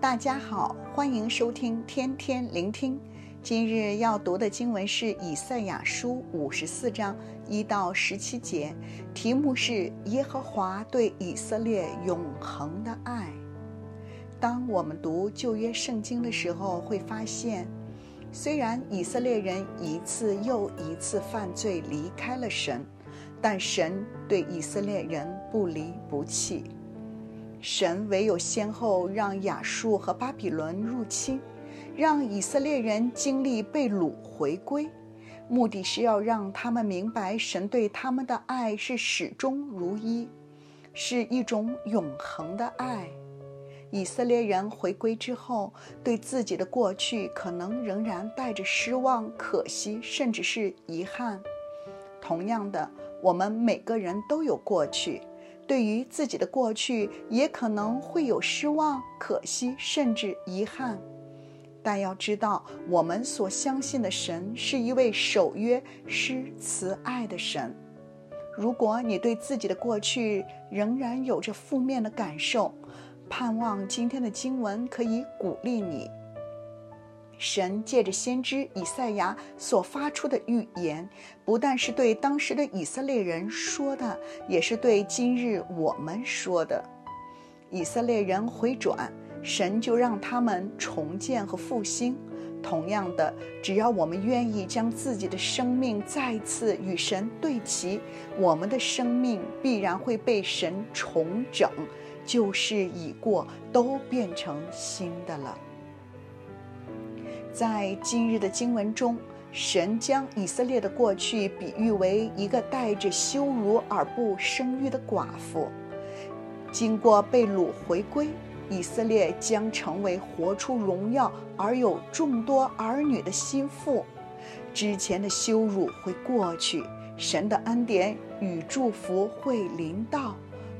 大家好，欢迎收听天天聆听。今日要读的经文是以赛亚书五十四章一到十七节，题目是耶和华对以色列永恒的爱。当我们读旧约圣经的时候，会发现，虽然以色列人一次又一次犯罪离开了神，但神对以色列人不离不弃。神唯有先后让亚述和巴比伦入侵，让以色列人经历被掳回归，目的是要让他们明白神对他们的爱是始终如一，是一种永恒的爱。以色列人回归之后，对自己的过去可能仍然带着失望、可惜，甚至是遗憾。同样的，我们每个人都有过去。对于自己的过去，也可能会有失望、可惜，甚至遗憾。但要知道，我们所相信的神是一位守约、施慈爱的神。如果你对自己的过去仍然有着负面的感受，盼望今天的经文可以鼓励你。神借着先知以赛亚所发出的预言，不但是对当时的以色列人说的，也是对今日我们说的。以色列人回转，神就让他们重建和复兴。同样的，只要我们愿意将自己的生命再次与神对齐，我们的生命必然会被神重整，旧事已过，都变成新的了。在今日的经文中，神将以色列的过去比喻为一个带着羞辱而不生育的寡妇。经过被掳回归，以色列将成为活出荣耀而有众多儿女的新妇。之前的羞辱会过去，神的恩典与祝福会临到，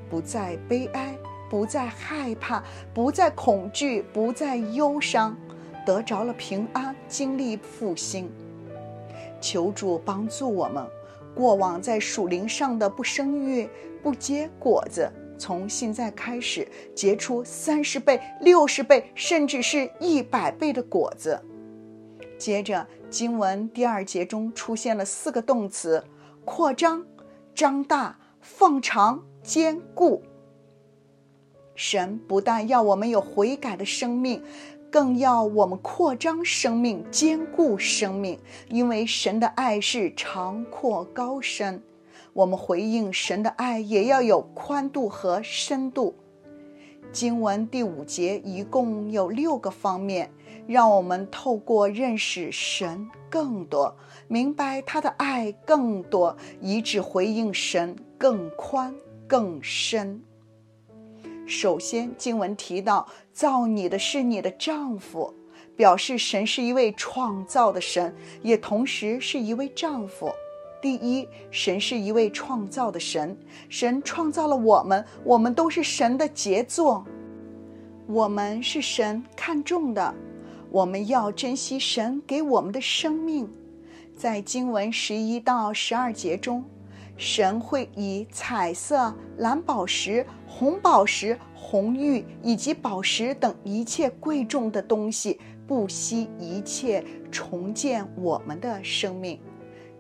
不再悲哀，不再害怕，不再恐惧，不再忧伤。得着了平安，经历复兴。求主帮助我们，过往在属灵上的不生育、不结果子，从现在开始结出三十倍、六十倍，甚至是一百倍的果子。接着，经文第二节中出现了四个动词：扩张、张大、放长、坚固。神不但要我们有悔改的生命。更要我们扩张生命，坚固生命，因为神的爱是长阔高深。我们回应神的爱，也要有宽度和深度。经文第五节一共有六个方面，让我们透过认识神更多，明白他的爱更多，以致回应神更宽更深。首先，经文提到造你的是你的丈夫，表示神是一位创造的神，也同时是一位丈夫。第一，神是一位创造的神，神创造了我们，我们都是神的杰作，我们是神看重的，我们要珍惜神给我们的生命。在经文十一到十二节中。神会以彩色、蓝宝石、红宝石、红玉以及宝石等一切贵重的东西，不惜一切重建我们的生命。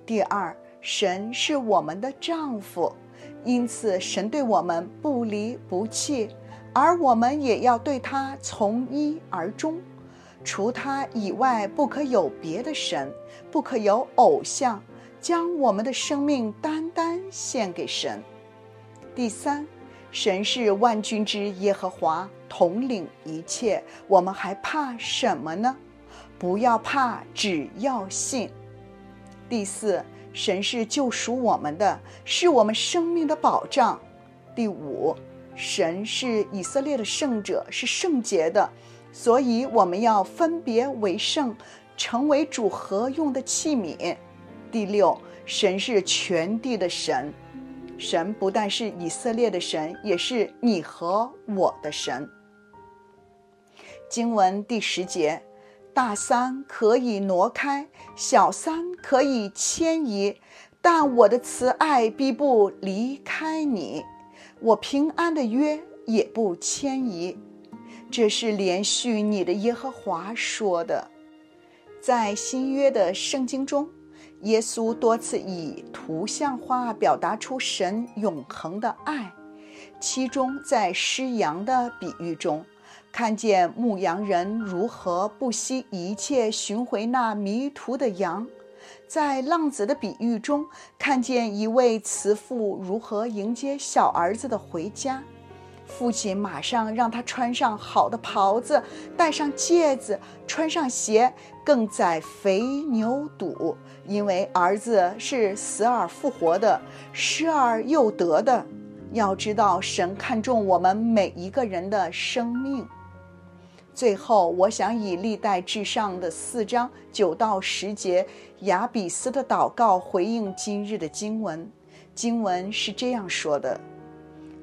第二，神是我们的丈夫，因此神对我们不离不弃，而我们也要对他从一而终。除他以外，不可有别的神，不可有偶像。将我们的生命单单献给神。第三，神是万军之耶和华，统领一切，我们还怕什么呢？不要怕，只要信。第四，神是救赎我们的，是我们生命的保障。第五，神是以色列的圣者，是圣洁的，所以我们要分别为圣，成为主合用的器皿。第六，神是全地的神，神不但是以色列的神，也是你和我的神。经文第十节，大山可以挪开，小山可以迁移，但我的慈爱必不离开你，我平安的约也不迁移。这是连续你的耶和华说的。在新约的圣经中，耶稣多次以图像化表达出神永恒的爱。其中，在失羊的比喻中，看见牧羊人如何不惜一切寻回那迷途的羊；在浪子的比喻中，看见一位慈父如何迎接小儿子的回家。父亲马上让他穿上好的袍子，戴上戒指，穿上鞋，更宰肥牛犊，因为儿子是死而复活的，失而又得的。要知道，神看重我们每一个人的生命。最后，我想以历代志上的四章九到十节雅比斯的祷告回应今日的经文。经文是这样说的：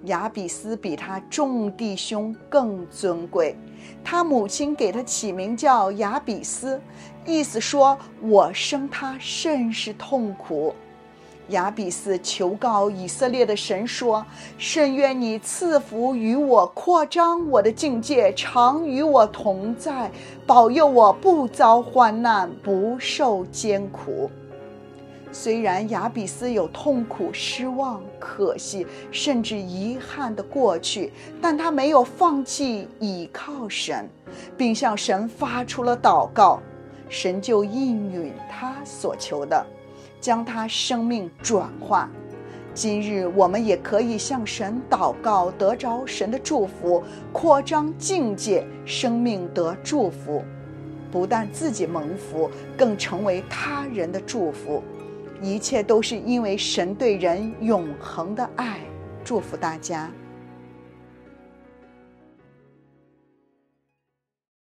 亚比斯比他众弟兄更尊贵，他母亲给他起名叫亚比斯，意思说我生他甚是痛苦。亚比斯求告以色列的神说：“甚愿你赐福于我，扩张我的境界，常与我同在，保佑我不遭患难，不受艰苦。”虽然亚比斯有痛苦、失望、可惜，甚至遗憾的过去，但他没有放弃倚靠神，并向神发出了祷告，神就应允他所求的。将他生命转化。今日我们也可以向神祷告，得着神的祝福，扩张境界，生命得祝福，不但自己蒙福，更成为他人的祝福。一切都是因为神对人永恒的爱。祝福大家。